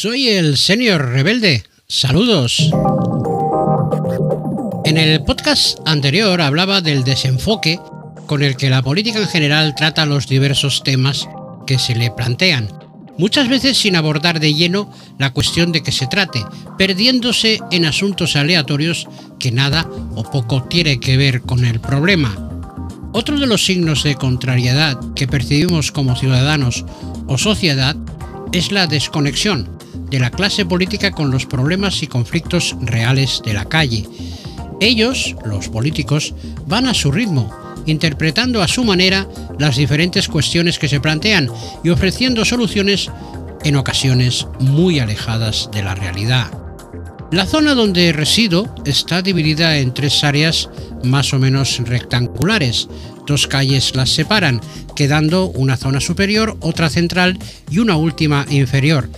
Soy el Senior Rebelde. Saludos. En el podcast anterior hablaba del desenfoque con el que la política en general trata los diversos temas que se le plantean, muchas veces sin abordar de lleno la cuestión de que se trate, perdiéndose en asuntos aleatorios que nada o poco tiene que ver con el problema. Otro de los signos de contrariedad que percibimos como ciudadanos o sociedad es la desconexión de la clase política con los problemas y conflictos reales de la calle. Ellos, los políticos, van a su ritmo, interpretando a su manera las diferentes cuestiones que se plantean y ofreciendo soluciones en ocasiones muy alejadas de la realidad. La zona donde resido está dividida en tres áreas más o menos rectangulares. Dos calles las separan, quedando una zona superior, otra central y una última inferior.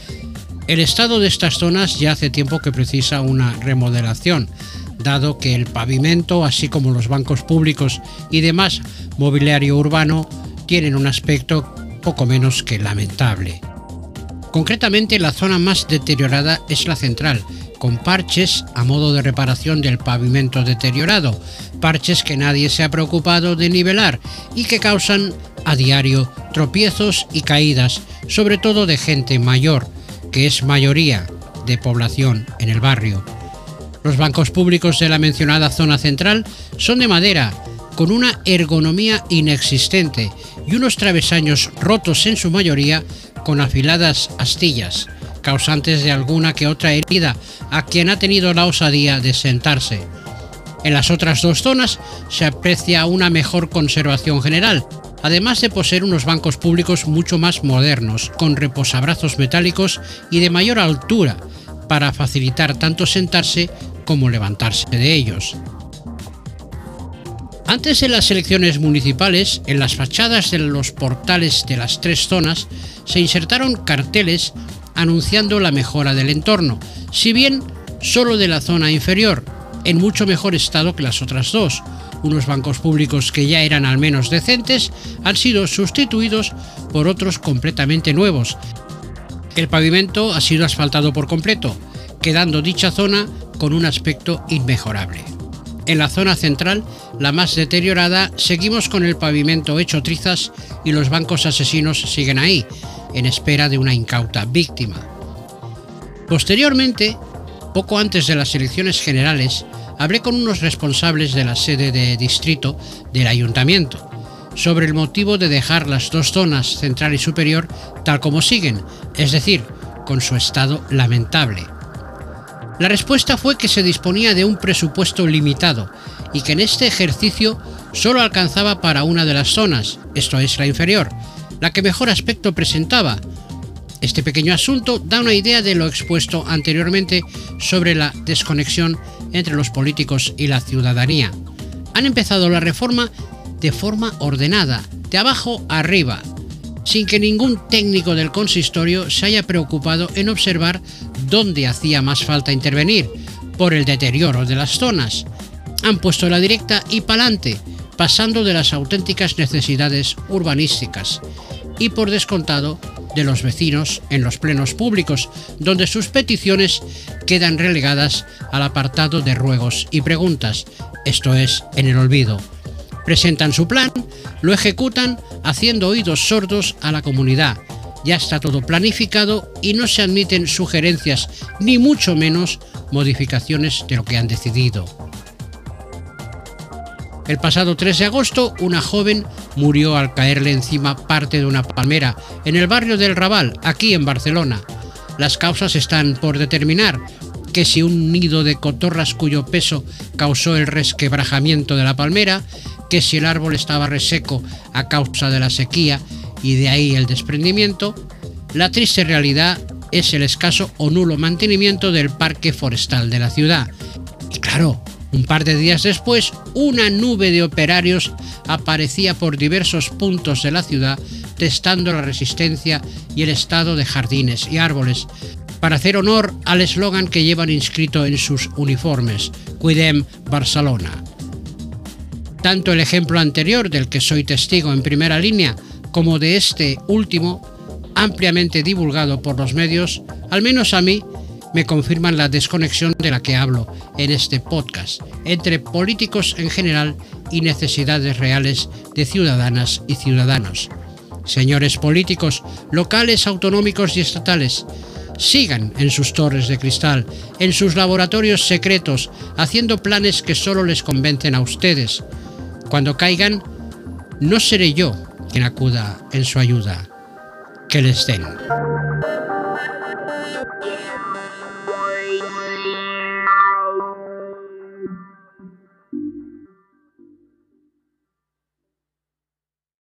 El estado de estas zonas ya hace tiempo que precisa una remodelación, dado que el pavimento, así como los bancos públicos y demás mobiliario urbano, tienen un aspecto poco menos que lamentable. Concretamente, la zona más deteriorada es la central, con parches a modo de reparación del pavimento deteriorado, parches que nadie se ha preocupado de nivelar y que causan a diario tropiezos y caídas, sobre todo de gente mayor, que es mayoría de población en el barrio. Los bancos públicos de la mencionada zona central son de madera, con una ergonomía inexistente y unos travesaños rotos en su mayoría con afiladas astillas, causantes de alguna que otra herida a quien ha tenido la osadía de sentarse. En las otras dos zonas se aprecia una mejor conservación general, además de poseer unos bancos públicos mucho más modernos, con reposabrazos metálicos y de mayor altura, para facilitar tanto sentarse como levantarse de ellos. Antes de las elecciones municipales, en las fachadas de los portales de las tres zonas se insertaron carteles anunciando la mejora del entorno, si bien solo de la zona inferior, en mucho mejor estado que las otras dos. Unos bancos públicos que ya eran al menos decentes han sido sustituidos por otros completamente nuevos. El pavimento ha sido asfaltado por completo, quedando dicha zona con un aspecto inmejorable. En la zona central, la más deteriorada, seguimos con el pavimento hecho trizas y los bancos asesinos siguen ahí, en espera de una incauta víctima. Posteriormente, poco antes de las elecciones generales, hablé con unos responsables de la sede de distrito del ayuntamiento sobre el motivo de dejar las dos zonas central y superior tal como siguen, es decir, con su estado lamentable. La respuesta fue que se disponía de un presupuesto limitado y que en este ejercicio solo alcanzaba para una de las zonas, esto es la inferior, la que mejor aspecto presentaba. Este pequeño asunto da una idea de lo expuesto anteriormente sobre la desconexión entre los políticos y la ciudadanía. Han empezado la reforma de forma ordenada, de abajo a arriba, sin que ningún técnico del consistorio se haya preocupado en observar dónde hacía más falta intervenir, por el deterioro de las zonas. Han puesto la directa y pa'lante, pasando de las auténticas necesidades urbanísticas y por descontado de los vecinos en los plenos públicos, donde sus peticiones quedan relegadas al apartado de ruegos y preguntas, esto es, en el olvido. Presentan su plan, lo ejecutan haciendo oídos sordos a la comunidad, ya está todo planificado y no se admiten sugerencias ni mucho menos modificaciones de lo que han decidido. El pasado 3 de agosto, una joven murió al caerle encima parte de una palmera en el barrio del Raval, aquí en Barcelona. Las causas están por determinar, que si un nido de cotorras cuyo peso causó el resquebrajamiento de la palmera, que si el árbol estaba reseco a causa de la sequía y de ahí el desprendimiento, la triste realidad es el escaso o nulo mantenimiento del parque forestal de la ciudad. Y claro, un par de días después, una nube de operarios aparecía por diversos puntos de la ciudad testando la resistencia y el estado de jardines y árboles, para hacer honor al eslogan que llevan inscrito en sus uniformes, Cuidem Barcelona. Tanto el ejemplo anterior del que soy testigo en primera línea como de este último ampliamente divulgado por los medios, al menos a mí, me confirman la desconexión de la que hablo en este podcast entre políticos en general y necesidades reales de ciudadanas y ciudadanos. Señores políticos, locales, autonómicos y estatales, sigan en sus torres de cristal, en sus laboratorios secretos, haciendo planes que solo les convencen a ustedes. Cuando caigan, no seré yo quien acuda en su ayuda. Que les den. Yeah.